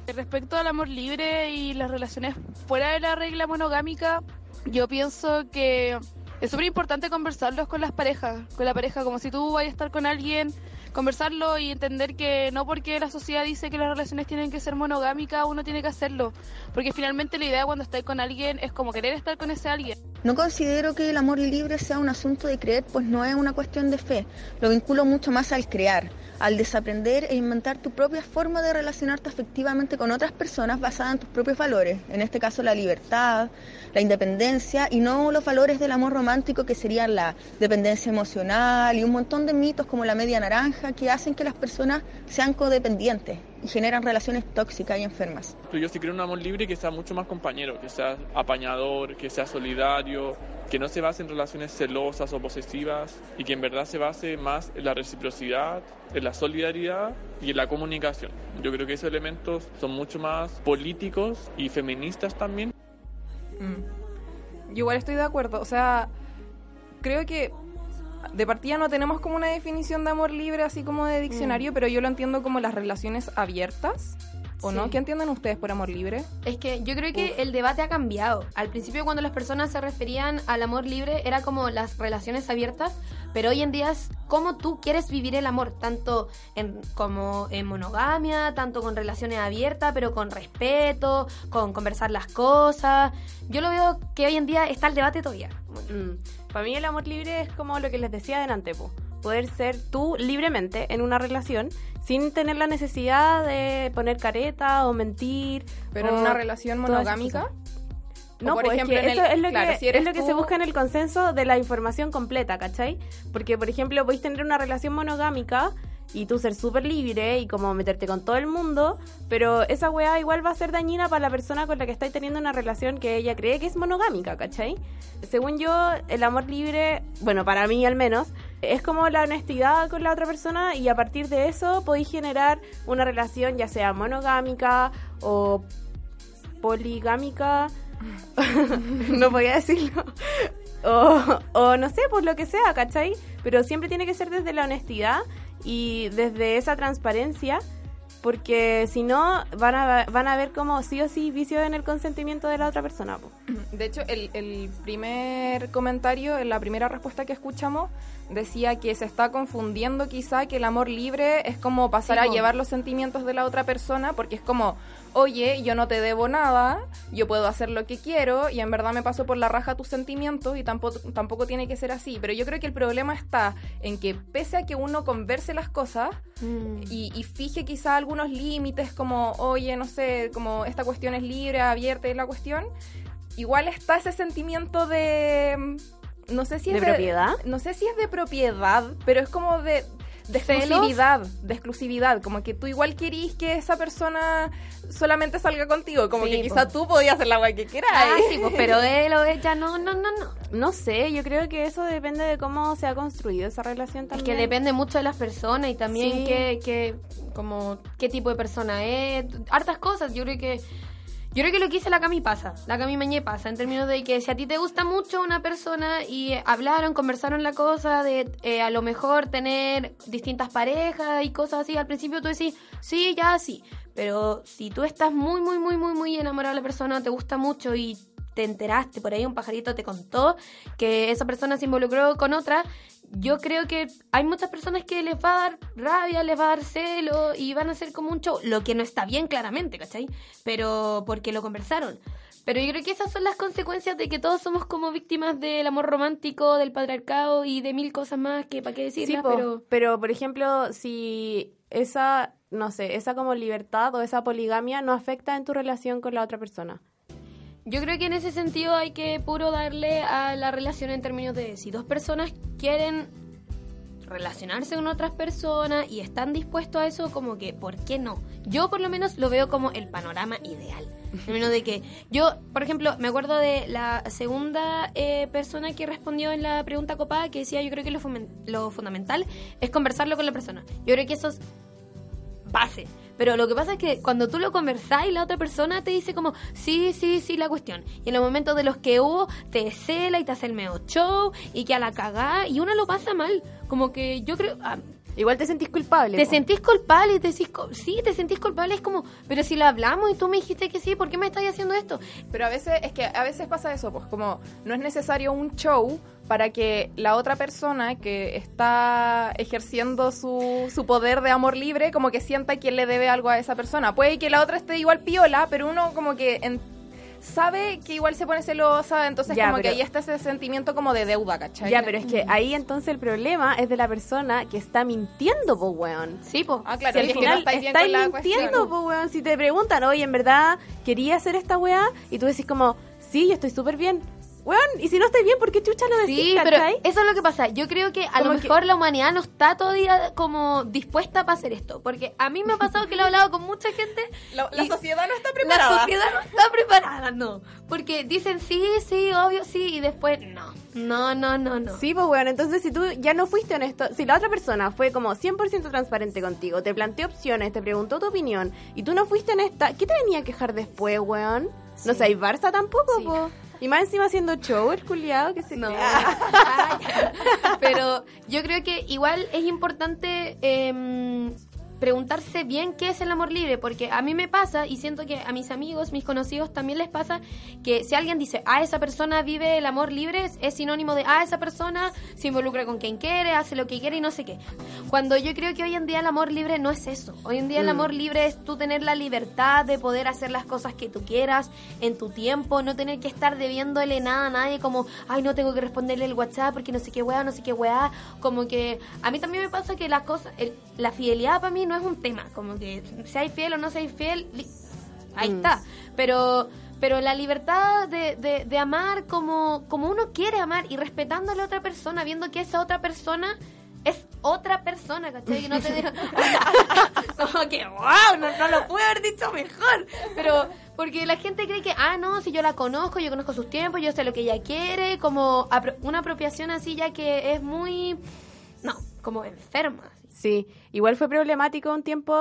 Respecto al amor libre y las relaciones fuera de la regla monogámica, yo pienso que es súper importante conversarlos con las parejas, con la pareja, como si tú vayas a estar con alguien, conversarlo y entender que no porque la sociedad dice que las relaciones tienen que ser monogámicas, uno tiene que hacerlo, porque finalmente la idea cuando estás con alguien es como querer estar con ese alguien. No considero que el amor libre sea un asunto de creer, pues no es una cuestión de fe. Lo vinculo mucho más al crear, al desaprender e inventar tu propia forma de relacionarte afectivamente con otras personas basada en tus propios valores. En este caso la libertad, la independencia y no los valores del amor romántico que serían la dependencia emocional y un montón de mitos como la media naranja que hacen que las personas sean codependientes y generan relaciones tóxicas y enfermas. Yo sí creo un amor libre que sea mucho más compañero, que sea apañador, que sea solidario, que no se base en relaciones celosas o posesivas y que en verdad se base más en la reciprocidad, en la solidaridad y en la comunicación. Yo creo que esos elementos son mucho más políticos y feministas también. Mm. Yo igual estoy de acuerdo. O sea, creo que de partida no tenemos como una definición de amor libre así como de diccionario, pero yo lo entiendo como las relaciones abiertas. ¿O no? ¿Qué entienden ustedes por amor libre? Es que yo creo que el debate ha cambiado. Al principio cuando las personas se referían al amor libre era como las relaciones abiertas, pero hoy en día es cómo tú quieres vivir el amor, tanto en, como en monogamia, tanto con relaciones abiertas, pero con respeto, con conversar las cosas. Yo lo veo que hoy en día está el debate todavía. Para mí el amor libre es como lo que les decía delante, po. Poder ser tú libremente en una relación sin tener la necesidad de poner careta o mentir. Pero en o una relación monogámica. O, No, por pues, ejemplo, es en que el- eso es lo, claro, que, si es lo que tú- se busca en el consenso de la información completa, ¿cachai? Porque, por ejemplo, podéis tener una relación monogámica y tú ser súper libre y como meterte con todo el mundo, pero esa weá igual va a ser dañina para la persona con la que estáis teniendo una relación que ella cree que es monogámica, ¿cachai? Según yo, el amor libre, bueno, para mí al menos, es como la honestidad con la otra persona y a partir de eso podéis generar una relación ya sea monogámica o poligámica [laughs] no voy a decirlo. O, o no sé, pues lo que sea, ¿cachai? Pero siempre tiene que ser desde la honestidad y desde esa transparencia, porque si no, van a, van a ver como sí o sí vicios en el consentimiento de la otra persona. po. [clears throat] De hecho, el, el primer comentario, en la primera respuesta que escuchamos, decía que se está confundiendo quizá que el amor libre es como pasar Sí, a po. llevar los sentimientos de la otra persona, porque es como, oye, yo no te debo nada, yo puedo hacer lo que quiero y en verdad me paso por la raja tus sentimientos y tampoco, tampoco tiene que ser así. Pero yo creo que el problema está en que pese a que uno converse las cosas, y, y fije quizá algunos límites como, oye, no sé, como esta cuestión es libre, abierta y la cuestión, igual está ese sentimiento de... mm, No sé si es ¿De propiedad? No sé si es de propiedad, pero es como de... De ¿Celos? exclusividad, de exclusividad, como que tú igual querís que esa persona solamente salga contigo, como Sí, que quizá tú podías hacer la guay que quieras. Ah, sí, pues, pero él o ella no, no, no, no. No sé, yo creo que eso depende de cómo se ha construido esa relación Es también. que depende mucho de las personas y también Sí. qué, qué, como, qué tipo de persona es. Hartas cosas. Yo creo que yo creo que lo que dice la Cami pasa. La Cami Meñé pasa. En términos de que si a ti te gusta mucho una persona y hablaron, conversaron la cosa de eh, a lo mejor tener distintas parejas y cosas así, al principio tú decís, sí, ya, sí. Pero si tú estás muy, muy, muy, muy, muy enamorada de la persona, te gusta mucho y te enteraste, por ahí un pajarito te contó que esa persona se involucró con otra, yo creo que hay muchas personas que les va a dar rabia, les va a dar celo y van a hacer como un show, lo que no está bien claramente, ¿cachai? Pero porque lo conversaron. Pero yo creo que esas son las consecuencias de que todos somos como víctimas del amor romántico, del patriarcado y de mil cosas más que para qué Sí, decirlas, po, pero... pero por ejemplo, si esa, no sé, esa como libertad o esa poligamia no afecta en tu relación con la otra persona. Yo creo que en ese sentido hay que puro darle a la relación en términos de si dos personas quieren relacionarse con otras personas y están dispuestos a eso, como que, ¿por qué no? Yo por lo menos lo veo como el panorama ideal. En términos de que yo, por ejemplo, me acuerdo de la segunda eh, persona que respondió en la pregunta copada que decía, yo creo que lo, lo fundamental es conversarlo con la persona. Yo creo que eso es base. Pero lo que pasa es que cuando tú lo conversás y la otra persona te dice como, sí, sí, sí, la cuestión. Y en los momentos de los que hubo, te cela y te hace el medio show y que a la cagada y uno lo pasa mal. Como que yo creo... ah, Igual te sentís culpable. te po. sentís culpable y te decís, sí, te sentís culpable. Es como, pero si lo hablamos y tú me dijiste que sí, ¿por qué me estás haciendo esto? Pero a veces, es que a veces pasa eso, pues como no es necesario un show para que la otra persona que está ejerciendo su, su poder de amor libre, como que sienta que le debe algo a esa persona. Puede que la otra esté igual piola, pero uno como que en- sabe que igual se pone celosa, entonces Ya, como que ahí está ese sentimiento como de deuda, ¿cachai? Ya, pero es que ahí entonces el problema es de la persona que está mintiendo, po, weón. Sí, po. Ah, claro, Si al es que no final estáis la mintiendo, po, weón. Si te preguntan, oye, en verdad quería hacer esta weá, y tú decís como, sí, yo estoy súper bien. Weón, y si no estoy bien, ¿por qué chucha lo decís, Sí, pero cachai? eso es lo que pasa. Yo creo que a lo que- mejor la humanidad no está todavía como dispuesta para hacer esto. Porque a mí me ha pasado que lo he hablado con mucha gente. La, la sociedad no está La preparada. sociedad no está preparada, no. Porque dicen sí, sí, obvio, sí, y después no. No, no, no, no. Sí, pues weón, entonces si tú ya no fuiste honesto, si la otra persona fue como 100% transparente contigo, te planteó opciones, te preguntó tu opinión, y tú no fuiste honesta, ¿qué te venía a quejar después, weón? No Sí. seas Barça tampoco, Sí. po. Y más encima haciendo show, el culiado que se No. Ah. [laughs] Pero yo creo que igual es importante em, preguntarse bien qué es el amor libre, porque a mí me pasa y siento que a mis amigos, mis conocidos también les pasa que si alguien dice, ah, esa persona vive el amor libre, es, sinónimo de, ah, esa persona se involucra con quien quiere, hace lo que quiere y no sé qué. Cuando yo creo que hoy en día el amor libre no es eso. Hoy en día el amor libre es tú tener la libertad de poder hacer las cosas que tú quieras en tu tiempo, no tener que estar debiéndole nada a nadie como, ay, no tengo que responderle el WhatsApp porque no sé qué weá, no sé qué weá. Como que a mí también me pasa que las cosas, el- la fidelidad para mí no es un tema, como que seáis fiel o no seáis fiel, ahí Mm. está. Pero pero la libertad de, de, de amar como, como uno quiere amar y respetando a la otra persona, viendo que esa otra persona es otra persona, ¿cachai? Que no te diga- [laughs] como que, wow, no, no lo pude haber dicho mejor. Pero porque la gente cree que, ah, no, si yo la conozco, yo conozco sus tiempos, yo sé lo que ella quiere, como una apropiación así ya que es muy, no, como enferma. Sí, igual fue problemático un tiempo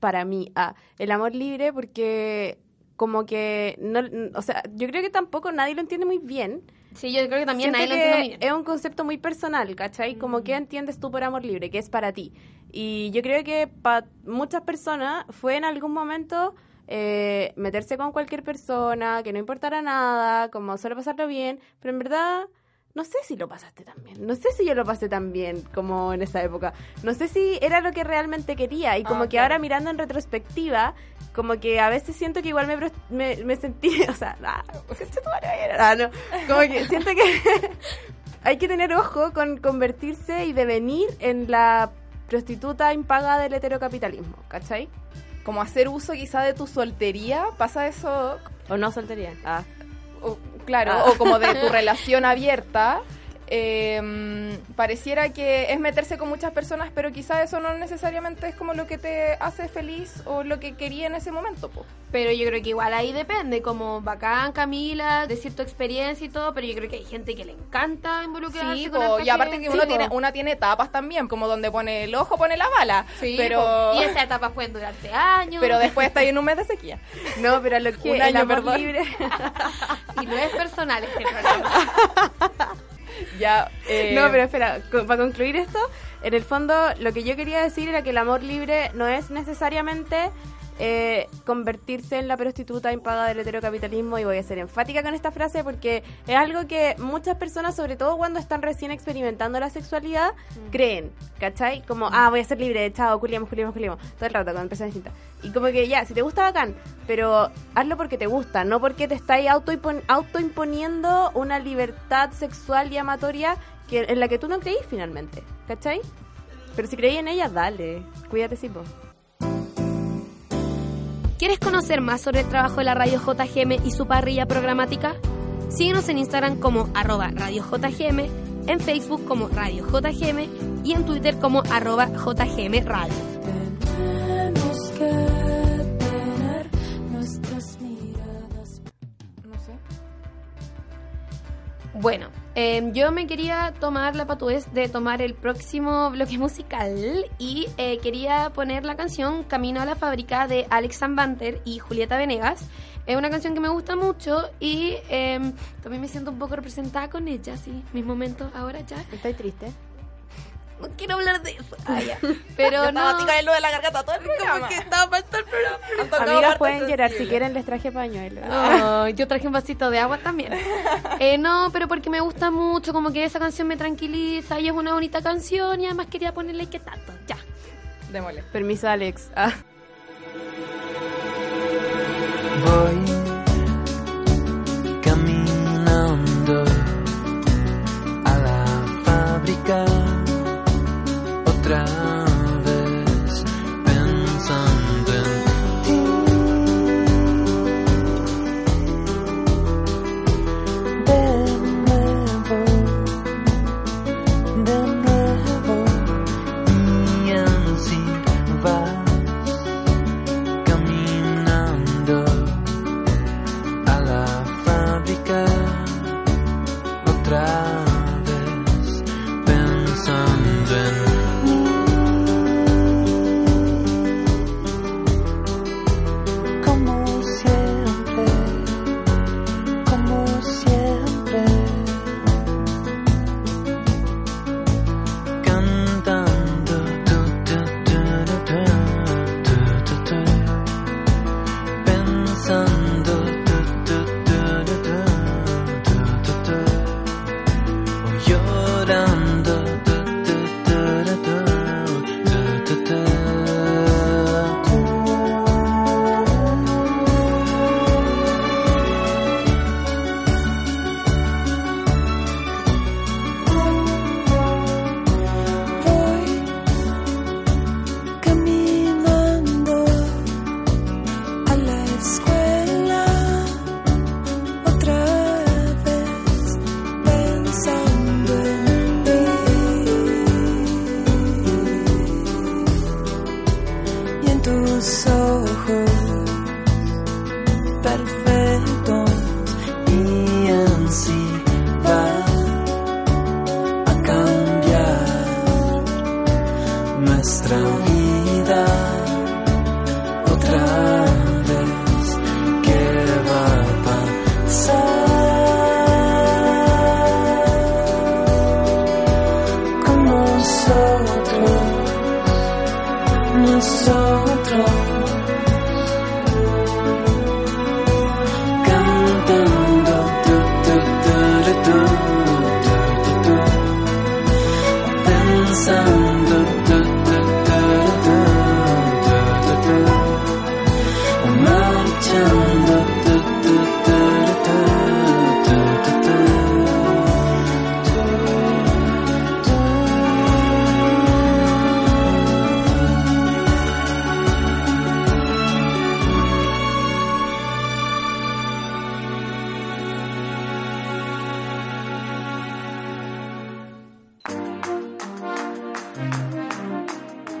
para mí, ah, el amor libre, porque como que, no, o sea, yo creo que tampoco nadie lo entiende muy bien. Sí, yo creo que también Siento nadie lo que entiende muy bien. Es un concepto muy personal, ¿cachai? Como que entiendes tú por amor libre, que es para ti. Y yo creo que para muchas personas fue en algún momento eh, meterse con cualquier persona, que no importara nada, como solo pasarlo bien, pero en verdad no sé si lo pasaste tan bien. No sé si yo lo pasé tan bien como en esa época. No sé si era lo que realmente quería. Y como Ah, que ahora mirando en retrospectiva, como que a veces siento que igual me, me, me sentí, [laughs] o sea, ah, concha tu madre, ah, no. como que siento que [laughs] hay que tener ojo con convertirse y devenir en la prostituta impaga del heterocapitalismo, ¿cachai? Como hacer uso quizá de tu soltería, pasa eso, O no soltería. Ah. O- claro, Ah. o como de tu relación abierta. Eh, pareciera que es meterse con muchas personas, pero quizá eso no necesariamente es como lo que te hace feliz o lo que quería en ese momento. po. Pero yo creo que igual ahí depende, como bacán, Camila, decir tu experiencia y todo, pero yo creo que hay gente que le encanta involucrarse Sí, con po, y aparte que uno tiene, una tiene etapas también, como donde pone el ojo, pone la bala. Sí, pero. Y esas etapas pueden durarte años. pero después está ahí en un mes de sequía. [laughs] No, pero lo [laughs] que Un el año, perdón. libre. [laughs] Y no es personal este programa. Ya, eh, No, pero espera, para concluir esto, en el fondo lo que yo quería decir era que el amor libre no es necesariamente eh, convertirse en la prostituta impaga del heterocapitalismo y voy a ser enfática con esta frase porque es algo que muchas personas, sobre todo cuando están recién experimentando la sexualidad, creen, ¿cachai? Como, ah, voy a ser libre, chao, culiamos, culiamos, culiamos, todo el rato con personas distintas. Y como que ya, si te gusta bacán, pero hazlo porque te gusta, no porque te estáis autoimpon- autoimponiendo una libertad sexual y amatoria que, en la que tú no creís finalmente, ¿cachai? Pero si creí en ella, dale, cuídate, Sipo. ¿Quieres conocer más sobre el trabajo de la radio JGM y su parrilla programática? Síguenos en Instagram como arroba radio JGM, en Facebook como radio JGM y en Twitter como arroba JGM Radio. Tenemos que tener nuestras miradas. no sé. Bueno, eh, yo me quería tomar la patuez de tomar el próximo bloque musical y eh, quería poner la canción Camino a la fábrica de Alex Banter y Julieta Venegas. Es una canción que me gusta mucho y eh, también me siento un poco representada con ella, sí, mis momentos ahora ya. Estoy triste. No quiero hablar de eso. Ah, ya. [laughs] Pero Yo estaba no. con el lo de la garganta todo el programa. Como que estaba mal todo el programa. Amigas pueden llorar, si quieren les traje pañuelo. Ay, [laughs] yo traje un vasito de agua también. [laughs] Eh, no, pero porque me gusta mucho, como que esa canción me tranquiliza y es una bonita canción y además quería ponerle que tanto. Ya. Démosle. Permiso, Alex. Ah. Voy caminando a la fábrica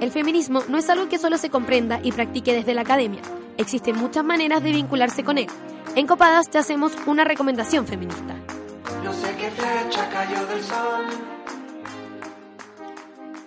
El feminismo no es algo que solo se comprenda y practique desde la academia. Existen muchas maneras de vincularse con él. En Copadas te hacemos una recomendación feminista. No sé qué flecha cayó del sol.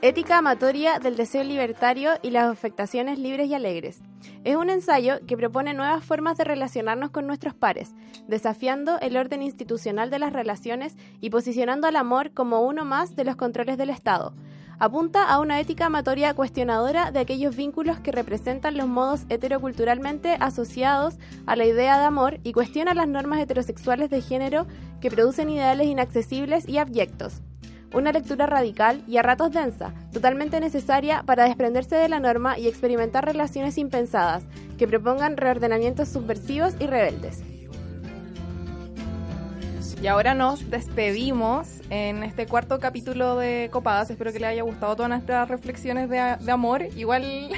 Ética amatoria del deseo libertario y las afectaciones libres y alegres. Es un ensayo que propone nuevas formas de relacionarnos con nuestros pares, desafiando el orden institucional de las relaciones y posicionando al amor como uno más de los controles del Estado. Apunta a una ética amatoria cuestionadora de aquellos vínculos que representan los modos heteroculturalmente asociados a la idea de amor y cuestiona las normas heterosexuales de género que producen ideales inaccesibles y abyectos. Una lectura radical y a ratos densa, totalmente necesaria para desprenderse de la norma y experimentar relaciones impensadas, que propongan reordenamientos subversivos y rebeldes. Y ahora nos despedimos en este cuarto capítulo de Copadas. Espero que les haya gustado todas nuestras reflexiones de, de amor. Igual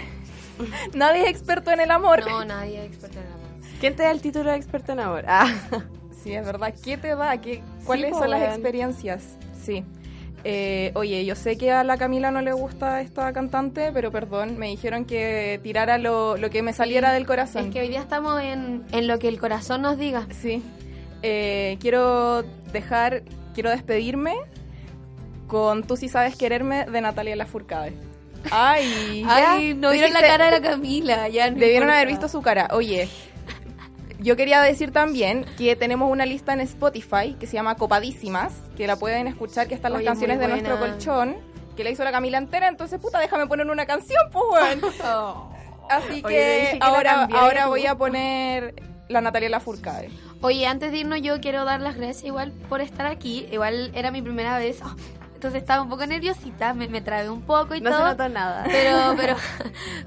[laughs] nadie es experto en el amor. No, nadie es experto en el amor. ¿Quién te da el título de experto en amor? Ah, [laughs] Sí, es verdad. ¿Qué te da? ¿Qué, ¿Cuáles po, son las weón. experiencias? Sí. Eh, oye, yo sé que a la Camila no le gusta esta cantante, pero perdón, me dijeron que tirara lo, lo que me saliera del corazón. Es que hoy día estamos en, en lo que el corazón nos diga. Sí. Eh, quiero dejar, quiero despedirme con Tú sí sabes quererme de Natalia Lafourcade. Ay, Ay, no vieron la cara de la Camila. Ya no Debieron importa. haber visto su cara. Oye, yo quería decir también que tenemos una lista en Spotify que se llama Copadísimas, que la pueden escuchar, que están las Oye, canciones de nuestro colchón, que la hizo la Camila entera, entonces puta, déjame poner una canción, pues weón. [laughs] Así que que ahora, ahora tú. voy a poner la Natalia Lafourcade. Oye, antes de irnos yo quiero dar las gracias igual por estar aquí. Igual era mi primera vez. Oh, entonces estaba un poco nerviosita, me, me trabé un poco y no se todo. notó nada. Pero, [laughs] pero,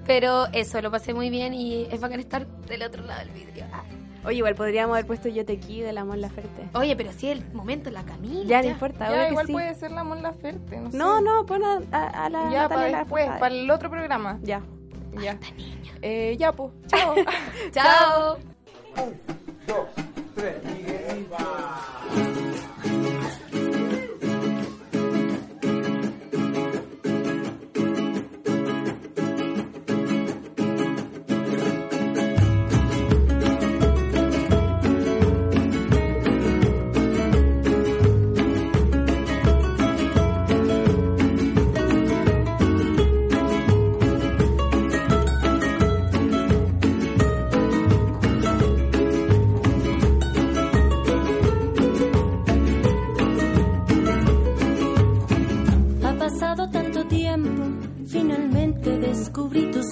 pero eso, lo pasé muy bien y es bacán estar del otro lado del vidrio. Ah. Oye, igual podríamos haber puesto Yo te qui de la Mon Laferte. Oye, pero sí, el momento, la Camila. Ya, no importa, Ya, que igual sí. puede ser la Mon Laferte, no sé. No, no, pon a, a- a la Ya, para Natalia después, Lafourcade. para el otro programa. Ya. Ya. Eh, ya, pues. [laughs] Chao. Chao. Ha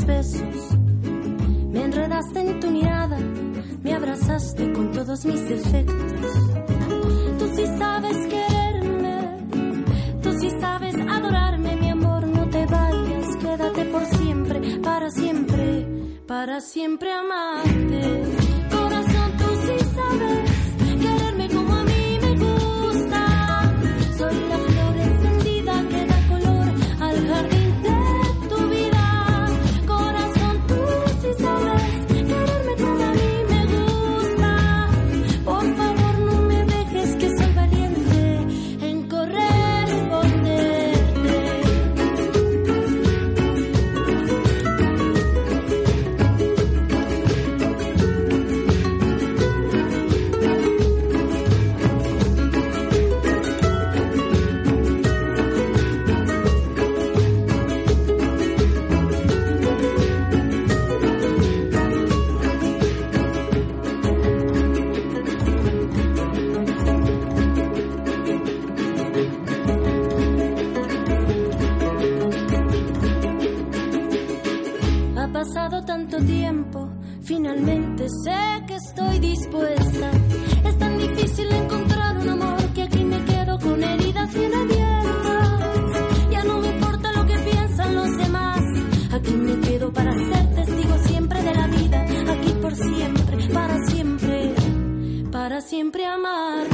besos. Me enredaste en tu mirada, me abrazaste con todos mis defectos. Tú sí sabes quererme, tú sí sabes adorarme, mi amor, no te vayas, quédate por siempre, para siempre, para siempre amarte. Tanto tiempo, finalmente sé que estoy dispuesta. Es tan difícil encontrar un amor que aquí me quedo con heridas bien abiertas. Ya no me importa lo que piensan los demás. Aquí me quedo para ser testigo siempre de la vida. Aquí por siempre, para siempre, para siempre amarnos.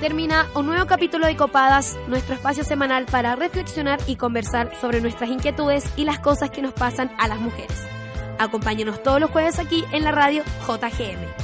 Termina un nuevo capítulo de Copadas, nuestro espacio semanal para reflexionar y conversar sobre nuestras inquietudes y las cosas que nos pasan a las mujeres. Acompáñenos todos los jueves aquí en la radio JGM.